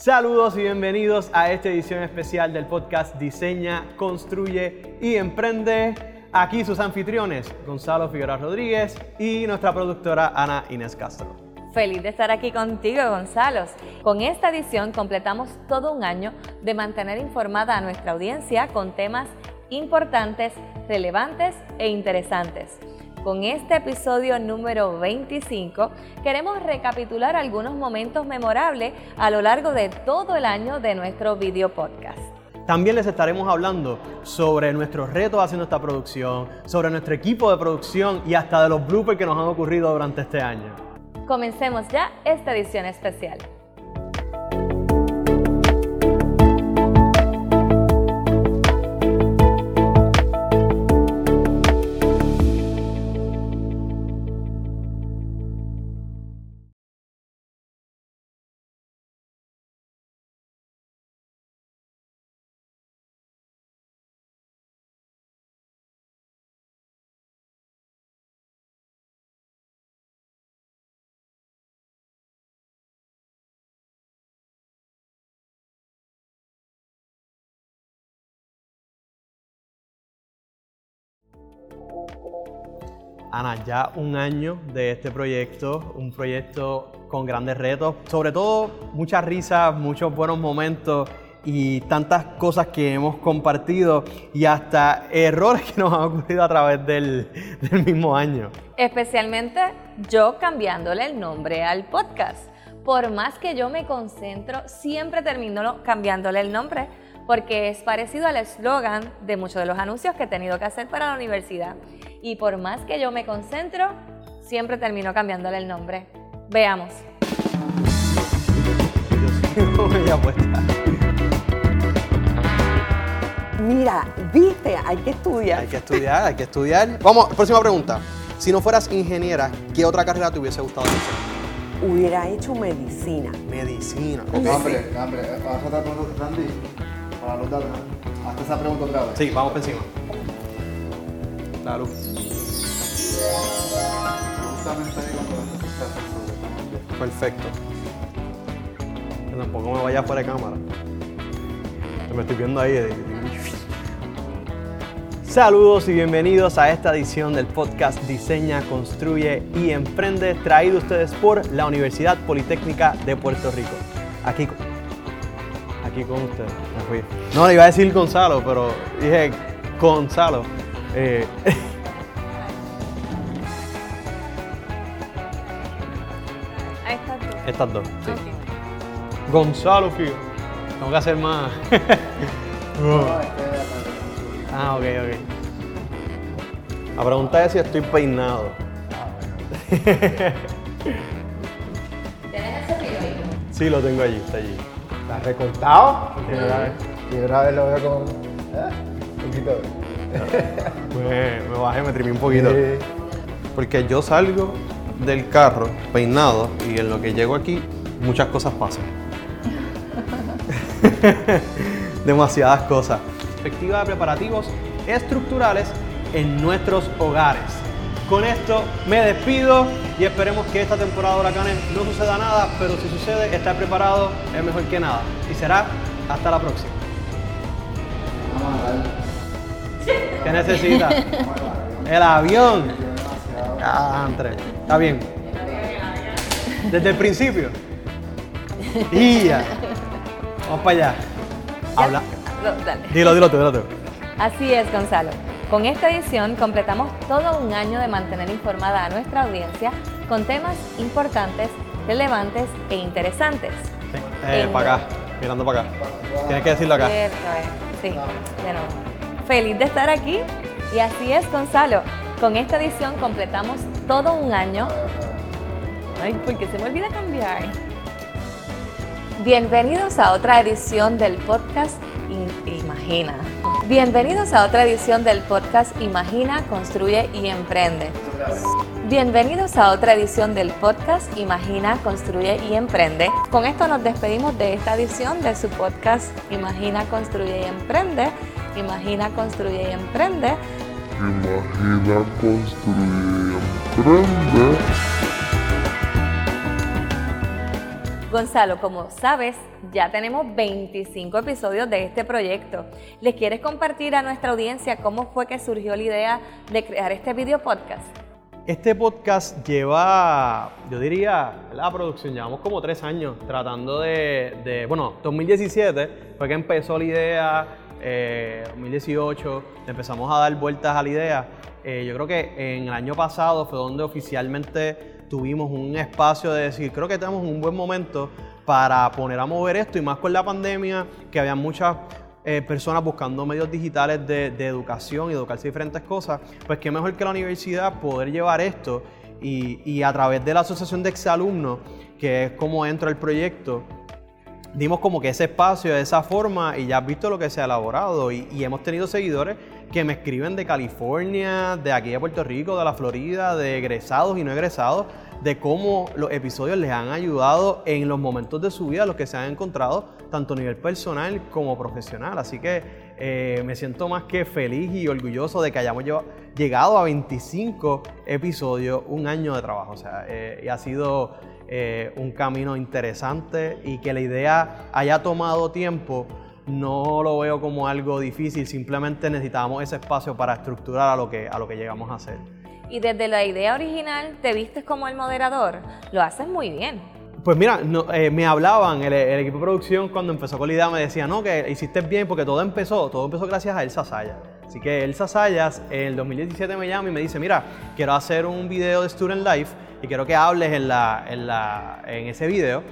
Saludos y bienvenidos a esta edición especial del podcast Diseña, Construye y Emprende. Aquí sus anfitriones, Gonzalo Figueroa Rodríguez y nuestra productora Ana Inés Castro. Feliz de estar aquí contigo, Gonzalo. Con esta edición completamos todo un año de mantener informada a nuestra audiencia con temas importantes, relevantes e interesantes. Con este episodio número 25 queremos recapitular algunos momentos memorables a lo largo de todo el año de nuestro video podcast. También les estaremos hablando sobre nuestros retos haciendo esta producción, sobre nuestro equipo de producción y hasta de los bloopers que nos han ocurrido durante este año. Comencemos ya esta edición especial. Ana, ya un año de este proyecto, un proyecto con grandes retos, sobre todo muchas risas, muchos buenos momentos y tantas cosas que hemos compartido y hasta errores que nos han ocurrido a través del, del mismo año. Especialmente yo cambiándole el nombre al podcast. Por más que yo me concentro, siempre termino cambiándole el nombre porque es parecido al eslogan de muchos de los anuncios que he tenido que hacer para la universidad. Y por más que yo me concentro, siempre termino cambiándole el nombre. Veamos. Mira, viste, hay que estudiar. Hay que estudiar, hay que estudiar. Vamos, próxima pregunta. Si no fueras ingeniera, ¿qué otra carrera te hubiese gustado hacer? Hubiera hecho medicina. Medicina. Ok, Hambre, hambre. Vas a estar preguntando, Randy, para los datos. Hazte esa pregunta otra vez. Sí, vamos por encima. La. Perfecto. Que tampoco me vaya fuera de cámara. Me estoy viendo ahí. de- Saludos y bienvenidos a esta edición del podcast Diseña, Construye y Emprende, traído ustedes por la Universidad Politécnica de Puerto Rico. Aquí, aquí con ustedes. No, iba a decir Gonzalo, pero dije Gonzalo. Eh, Ahí está tú. estas dos, sí. Ok. Gonzalo, Figo. Tengo que hacer más. Ah, ok, ok. La pregunta es si estoy peinado. ¿Tienes ese periódico? Sí, lo tengo allí, está allí. ¿Estás recortado? Primera vez, primera vez lo veo con. ¿Eh? Un poquito. Me, me bajé, me trimé un poquito. Porque yo salgo del carro peinado y en lo que llego aquí muchas cosas pasan. Demasiadas cosas. Perspectiva de preparativos estructurales en nuestros hogares. Con esto me despido y esperemos que esta temporada de huracanes no suceda nada, pero si sucede, estar preparado es mejor que nada. Y será hasta la próxima. ¿Qué necesita? El avión. Ah, Andrés. Está bien. Desde el principio. Y ya. Vamos para allá. Habla. Lo- dale. Dilo, dilo tú, dilo tú. Así es, Gonzalo. Con esta edición completamos todo un año de mantener informada a nuestra audiencia con temas importantes, relevantes e interesantes. Sí. Eh, para acá. Mirando para acá. Tienes que decirlo acá. Cierto es. Sí, de nuevo. Feliz de estar aquí. Y así es, Gonzalo. Con esta edición completamos todo un año. Ay, porque se me olvida cambiar. Bienvenidos a otra edición del podcast In- Imagina. Bienvenidos a otra edición del podcast Imagina, Construye y Emprende. Bienvenidos a otra edición del podcast Imagina, Construye y Emprende. Con esto nos despedimos de esta edición de su podcast Imagina, Construye y Emprende. Imagina, Construye y Emprende. Imagina construir y emprende. Gonzalo, como sabes, ya tenemos 25 episodios de este proyecto. ¿Les quieres compartir a nuestra audiencia cómo fue que surgió la idea de crear este video podcast? Este podcast lleva, yo diría, la producción, llevamos como tres años tratando de, de- bueno, 2017 fue que empezó la idea, eh, 2018 empezamos a dar vueltas a la idea. Eh, yo creo que en el año pasado fue donde oficialmente tuvimos un espacio de decir, creo que tenemos un buen momento para poner a mover esto y más con la pandemia, que había muchas eh, personas buscando medios digitales de, de educación y educarse diferentes cosas, pues qué mejor que la universidad poder llevar esto y, y a través de la Asociación de Exalumnos, que es como entra el proyecto, dimos como que ese espacio esa forma y ya has visto lo que se ha elaborado y, y hemos tenido seguidores que me escriben de California, de aquí de Puerto Rico, de la Florida, de egresados y no egresados, de cómo los episodios les han ayudado en los momentos de su vida, los que se han encontrado, tanto a nivel personal como profesional. Así que eh, me siento más que feliz y orgulloso de que hayamos lleva- llegado a 25 episodios, un año de trabajo. O sea, eh, y ha sido eh, un camino interesante y que la idea haya tomado tiempo, no lo veo como algo difícil, simplemente necesitábamos ese espacio para estructurar a lo que, a lo que llegamos a hacer. Y desde la idea original, ¿te vistes como el moderador? Lo haces muy bien. Pues mira, eh, me hablaban, el, equipo de producción cuando empezó con la idea me decía, no, que hiciste bien porque todo empezó, todo empezó gracias a Elsa Sayas. Así que Elsa Sayas en el 2017 me llama y me dice, mira, quiero hacer un video de Student Life y quiero que hables en, la, en, la, en ese video.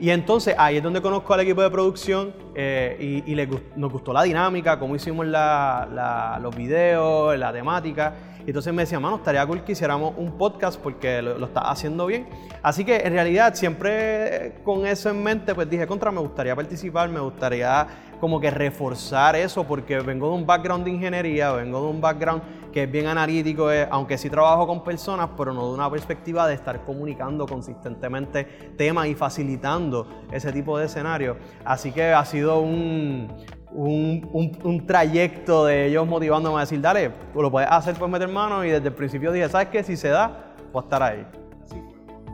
Y entonces ahí es donde conozco al equipo de producción eh, y, y les gust- nos gustó la dinámica, cómo hicimos la- los videos, la temática. Y entonces me decía, mano, estaría cool que hiciéramos un podcast porque lo, lo estás haciendo bien. Así que en realidad siempre eh, con eso en mente, pues dije, contra, me gustaría participar, me gustaría como que reforzar eso porque vengo de un background de ingeniería, vengo de un background que es bien analítico, eh, aunque sí trabajo con personas, pero no de una perspectiva de estar comunicando consistentemente temas y facilitando ese tipo de escenario. Así que ha sido un, un, un- un trayecto de ellos motivándome a decir, dale, tú lo puedes hacer, pues meter mano. Y desde el principio dije, ¿sabes qué? Si se da, voy a estar ahí.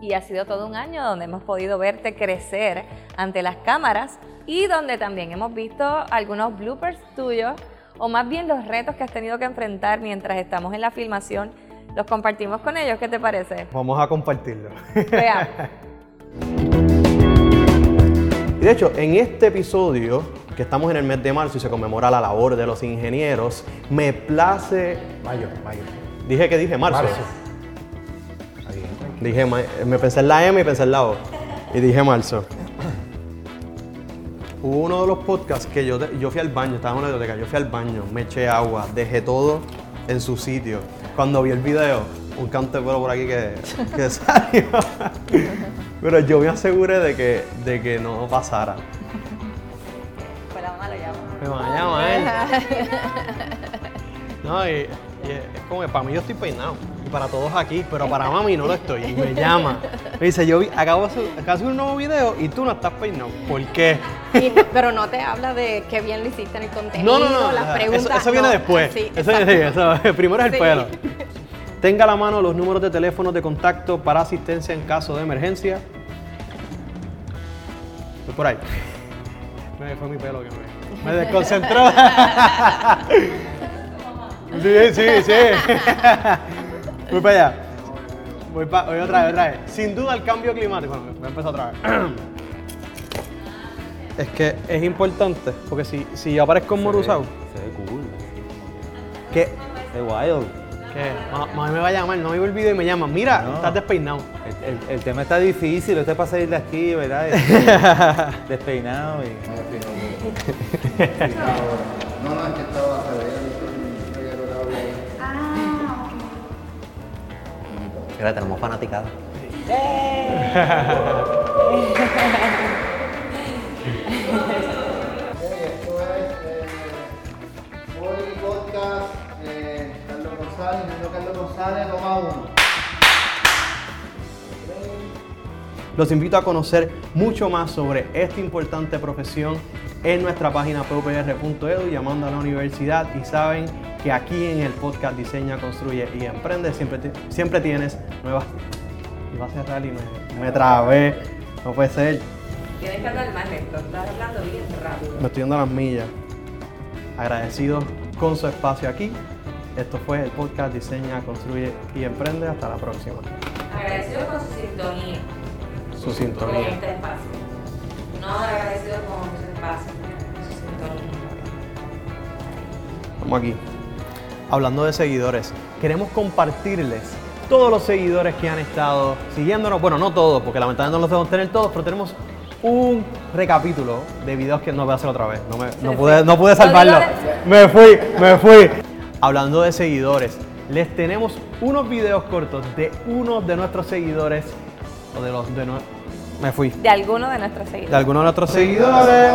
Y ha sido todo un año donde hemos podido verte crecer ante las cámaras y donde también hemos visto algunos bloopers tuyos, o más bien los retos que has tenido que enfrentar mientras estamos en la filmación. Los compartimos con ellos, ¿qué te parece? Vamos a compartirlo. Veamos. Y de hecho, en este episodio, que estamos en el mes de marzo y se conmemora la labor de los ingenieros, me place. Mayo, mayo. Dije que dije marzo. Marzo. Ahí, Dije, ma- me pensé en la M y pensé en la O. Y dije marzo. Hubo uno de los podcasts que yo, yo fui al baño, estaba en una biblioteca, yo fui al baño, me eché agua, dejé todo en su sitio. Cuando vi el video, un canto de pelo por aquí que, que salió. Pero yo me aseguré de que, de que no pasara. Fue la mamá, lo llamo. Me van a llamar. No, y, y es como que para mí yo estoy peinado. Y para todos aquí, pero para mami no lo estoy. Y me llama. Me dice, yo vi- acabo de hacer, acabo de hacer un nuevo video y tú no estás peinado. ¿Por qué? Y- pero no te habla de qué bien lo hiciste en el contenido, No, no, no. las eso- preguntas. Eso, viene después. Sí, eso, eso- primero es el Sí. pelo. Tenga a la mano los números de teléfono de contacto para asistencia en caso de emergencia. Voy por ahí. Me- Fue mi pelo que me, me desconcentró. Sí, sí, sí. Voy para allá. Voy, pa- voy otra vez, otra vez. Sin duda el cambio climático. Bueno, voy a empezar otra vez. Es que es importante, porque si, si yo aparezco en Morusau, Se ve cool. que, Es wild. que ma- mami me va a llamar, no me olvido y me llama, mira, No. estás despeinado. El, el- el tema está difícil, usted para salir de aquí, ¿verdad? Este, Despeinado y. No, no, es que estaba Mira, tenemos fanaticada. Esto es podcast Carlos González, Carlos González, toma uno. Los invito a conocer mucho más sobre esta importante profesión en nuestra página popr.edu llamando a la universidad y saben que aquí en el podcast Diseña, Construye y Emprende siempre, siempre tienes nuevas... Iba a cerrar y me, me trabé, no puede ser. Tienes que hablar más lento, estás hablando bien rápido. Me estoy dando las millas. Agradecido con su espacio aquí. Esto fue el podcast Diseña, Construye y Emprende. Hasta la próxima. Agradecido con su sintonía. Su Con sintonía. este espacio. No agradecido con su espacio. Su sintonía. Vamos aquí. Hablando de seguidores, queremos compartirles todos los seguidores que han estado siguiéndonos. Bueno, no todos, porque lamentablemente no los podemos tener todos, pero tenemos un recapítulo de videos que no voy a hacer otra vez. No, me- no pude, no pude salvarlo. Me fui, me fui. Hablando de seguidores, les tenemos unos videos cortos de uno de nuestros seguidores. O de los de nue- Me fui. De alguno de nuestros De seguidores. algunos de nuestros seguidores.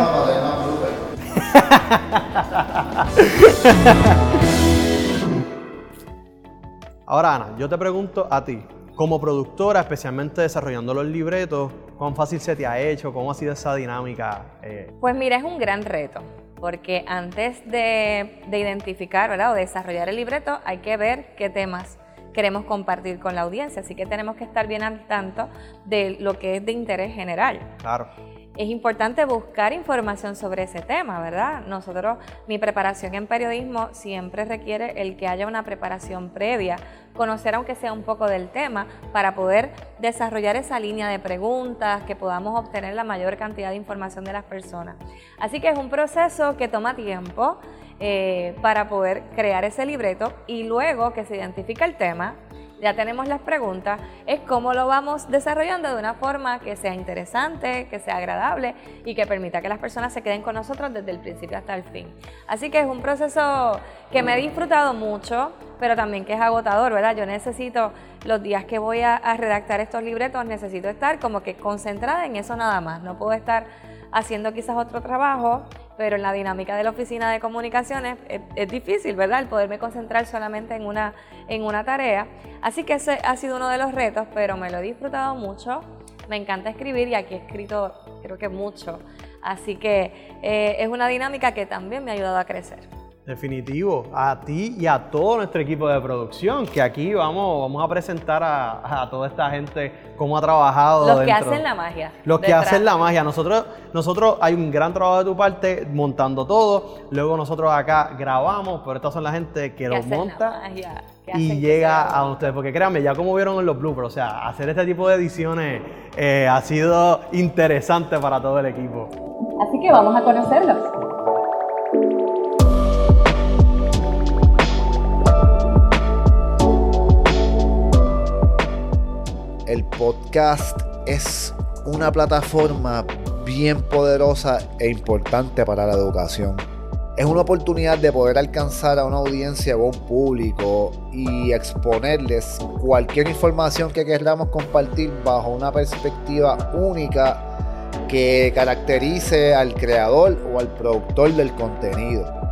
Ahora, Ana, yo te pregunto a ti, como productora, especialmente desarrollando los libretos, ¿cuán fácil se te ha hecho? ¿Cómo ha sido esa dinámica? Eh, Pues mira, es un gran reto, porque antes de, de identificar ¿verdad? o desarrollar el libreto hay que ver qué temas queremos compartir con la audiencia, así que tenemos que estar bien al tanto de lo que es de interés general. claro. Es importante buscar información sobre ese tema, ¿verdad? Nosotros, mi preparación en periodismo siempre requiere el que haya una preparación previa, conocer aunque sea un poco del tema, para poder desarrollar esa línea de preguntas, que podamos obtener la mayor cantidad de información de las personas. Así que es un proceso que toma tiempo eh, para poder crear ese libreto y luego que se identifica el tema, ya tenemos las preguntas, es cómo lo vamos desarrollando de una forma que sea interesante, que sea agradable y que permita que las personas se queden con nosotros desde el principio hasta el fin. Así que es un proceso que me he disfrutado mucho, pero también que es agotador, ¿verdad? Yo necesito, los días que voy a, a redactar estos libretos, necesito estar como que concentrada en eso nada más, no puedo estar haciendo quizás otro trabajo, pero en la dinámica de la oficina de comunicaciones es, difícil, ¿verdad? El poderme concentrar solamente en una, en una tarea. Así que ese ha sido uno de los retos, pero me lo he disfrutado mucho. Me encanta escribir y aquí he escrito creo que mucho. Así que eh, es una dinámica que también me ha ayudado a crecer. Definitivo, a ti y a todo nuestro equipo de producción, que aquí vamos, vamos a presentar a, a toda esta gente cómo ha trabajado. Los que hacen la magia. Los que detrás. hacen la magia. Nosotros, nosotros hay un gran trabajo de tu parte montando todo. Luego nosotros acá grabamos, pero estas son la gente que lo monta y llega a ustedes. Porque créanme, ya como vieron en los bloopers, o sea, hacer este tipo de ediciones eh, ha sido interesante para todo el equipo. Así que vamos a conocerlos. El podcast es una plataforma bien poderosa e importante para la educación. Es una oportunidad de poder alcanzar a una audiencia o a un público y exponerles cualquier información que queramos compartir bajo una perspectiva única que caracterice al creador o al productor del contenido.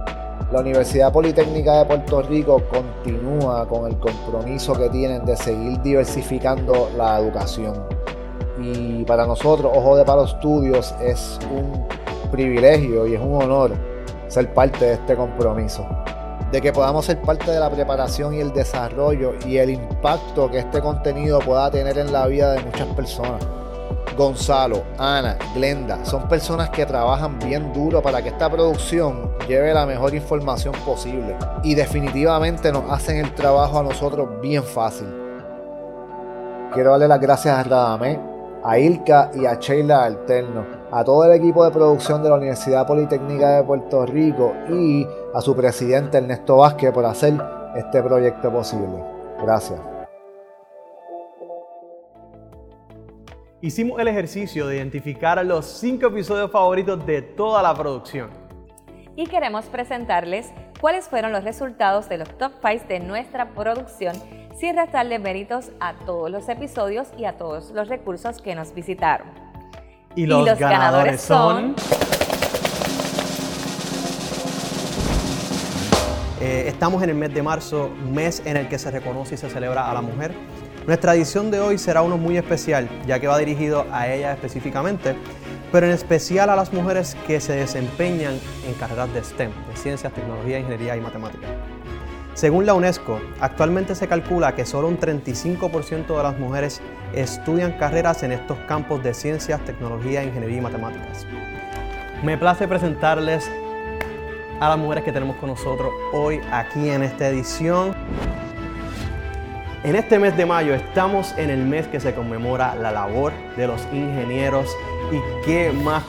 La Universidad Politécnica de Puerto Rico continúa con el compromiso que tienen de seguir diversificando la educación. Y para nosotros, Ojo de Palo Studios, es un privilegio y es un honor ser parte de este compromiso. De que podamos ser parte de la preparación y el desarrollo y el impacto que este contenido pueda tener en la vida de muchas personas. Gonzalo, Ana, Glenda, son personas que trabajan bien duro para que esta producción lleve la mejor información posible y definitivamente nos hacen el trabajo a nosotros bien fácil. Quiero darle las gracias a Radamé, a Ilka y a Sheila Alterno, a todo el equipo de producción de la Universidad Politécnica de Puerto Rico y a su presidente Ernesto Vázquez por hacer este proyecto posible. Gracias. Hicimos el ejercicio de identificar los cinco episodios favoritos de toda la producción. y queremos presentarles cuáles fueron los resultados de los top 5 de nuestra producción sin restarle méritos a todos los episodios y a todos los recursos que nos visitaron. Y los, los ganadores son- Eh, estamos en el mes de marzo, mes en el que se reconoce y se celebra a la mujer. Nuestra edición de hoy será uno muy especial, ya que va dirigido a ella específicamente, pero en especial a las mujeres que se desempeñan en carreras de STEM, de ciencias, tecnología, ingeniería y matemáticas. Según la UNESCO, actualmente se calcula que solo un 35% de las mujeres estudian carreras en estos campos de ciencias, tecnología, ingeniería y matemáticas. Me place presentarles a las mujeres que tenemos con nosotros hoy aquí en esta edición. En este mes de mayo estamos en el mes que se conmemora la labor de los ingenieros y qué más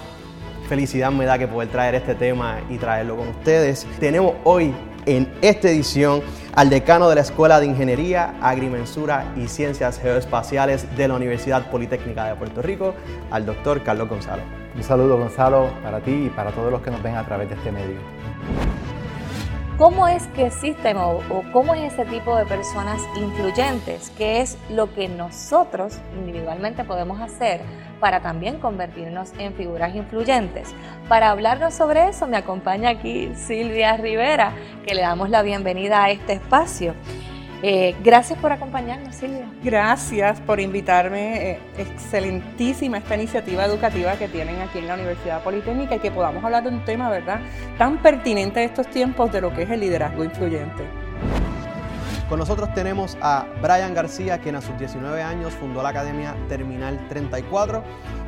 felicidad me da que poder traer este tema y traerlo con ustedes. Tenemos hoy en esta edición al decano de la Escuela de Ingeniería, Agrimensura y Ciencias Geoespaciales de la Universidad Politécnica de Puerto Rico, al doctor Carlos Gonzalo. Un saludo, Gonzalo, para ti y para todos los que nos ven a través de este medio. ¿Cómo es que existen o, cómo es ese tipo de personas influyentes? ¿Qué es lo que nosotros individualmente podemos hacer para también convertirnos en figuras influyentes? Para hablarnos sobre eso me acompaña aquí Silvia Rivera, que le damos la bienvenida a este espacio. Eh, gracias por acompañarnos, Silvia. Gracias por invitarme. Eh, excelentísima esta iniciativa educativa que tienen aquí en la Universidad Politécnica y que podamos hablar de un tema, ¿verdad?, tan pertinente a estos tiempos de lo que es el liderazgo influyente. Con nosotros tenemos a Brian García, quien a sus 19 años fundó la Academia Terminal 34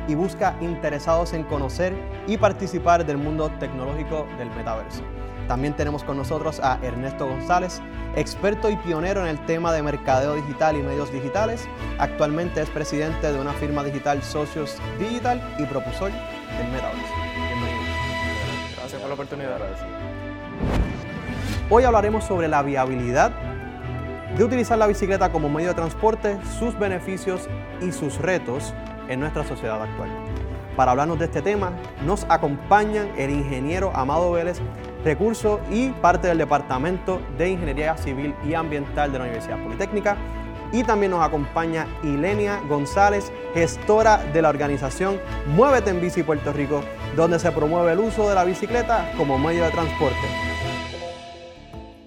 y busca interesados en conocer y participar del mundo tecnológico del metaverso. También tenemos con nosotros a Ernesto González, experto y pionero en el tema de mercadeo digital y medios digitales. Actualmente es presidente de una firma digital Socios Digital y propulsor del metaverso. Bienvenido. Gracias por la oportunidad. Hoy hablaremos sobre la viabilidad de utilizar la bicicleta como medio de transporte, sus beneficios y sus retos en nuestra sociedad actual. Para hablarnos de este tema, nos acompañan el ingeniero Amado Vélez, recurso y parte del Departamento de Ingeniería Civil y Ambiental de la Universidad Politécnica. Y también nos acompaña Ilenia González, gestora de la organización Muévete en Bici Puerto Rico, donde se promueve el uso de la bicicleta como medio de transporte.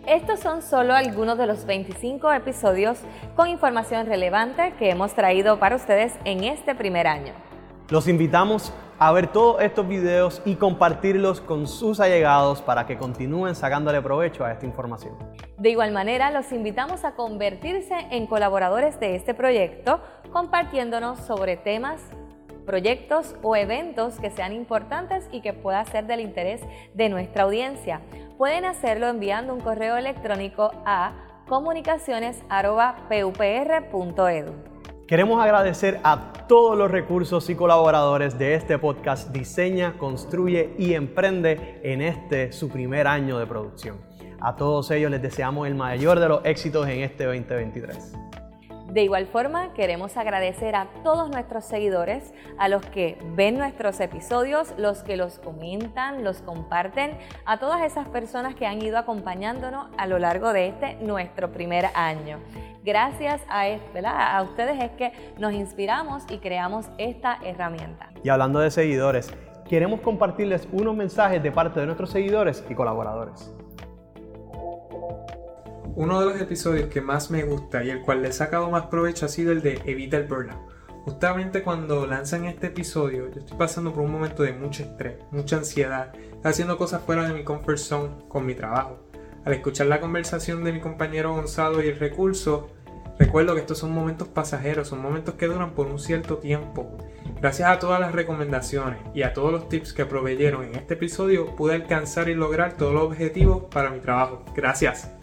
Estos son solo algunos de los 25 episodios con información relevante que hemos traído para ustedes en este primer año. Los invitamos a ver todos estos videos y compartirlos con sus allegados para que continúen sacándole provecho a esta información. De igual manera, los invitamos a convertirse en colaboradores de este proyecto compartiéndonos sobre temas, proyectos o eventos que sean importantes y que pueda ser del interés de nuestra audiencia. Pueden hacerlo enviando un correo electrónico a comunicaciones.pupr.edu. Queremos agradecer a todos los recursos y colaboradores de este podcast Diseña, Construye y Emprende en este su primer año de producción. A todos ellos les deseamos el mayor de los éxitos en este 2023. De igual forma, queremos agradecer a todos nuestros seguidores, a los que ven nuestros episodios, los que los comentan, los comparten, a todas esas personas que han ido acompañándonos a lo largo de este nuestro primer año. Gracias a, a ustedes es que nos inspiramos y creamos esta herramienta. Y hablando de seguidores, queremos compartirles unos mensajes de parte de nuestros seguidores y colaboradores. Uno de los episodios que más me gusta y el cual le he sacado más provecho ha sido el de Evita el Burnout. Justamente cuando lanzan este episodio, yo estoy pasando por un momento de mucho estrés, mucha ansiedad, haciendo cosas fuera de mi comfort zone con mi trabajo. Al escuchar la conversación de mi compañero Gonzalo y el recurso, recuerdo que estos son momentos pasajeros, son momentos que duran por un cierto tiempo. Gracias a todas las recomendaciones y a todos los tips que proveyeron en este episodio, pude alcanzar y lograr todos los objetivos para mi trabajo. Gracias.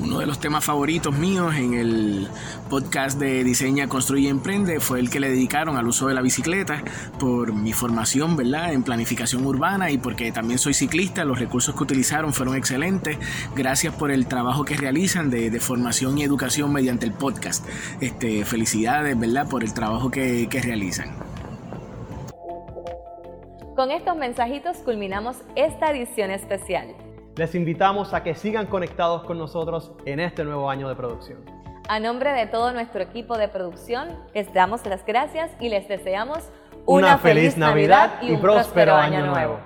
Uno de los temas favoritos míos en el podcast de Diseña, Construye y Emprende fue el que le dedicaron al uso de la bicicleta por mi formación ¿verdad? en planificación urbana y porque también soy ciclista. Los recursos que utilizaron fueron excelentes. Gracias por el trabajo que realizan de, formación y educación mediante el podcast. Este, felicidades ¿verdad? por el trabajo que, que realizan. Con estos mensajitos culminamos esta edición especial. Les invitamos a que sigan conectados con nosotros en este nuevo año de producción. A nombre de todo nuestro equipo de producción, les damos las gracias y les deseamos una, feliz, Navidad, y un próspero, año, nuevo.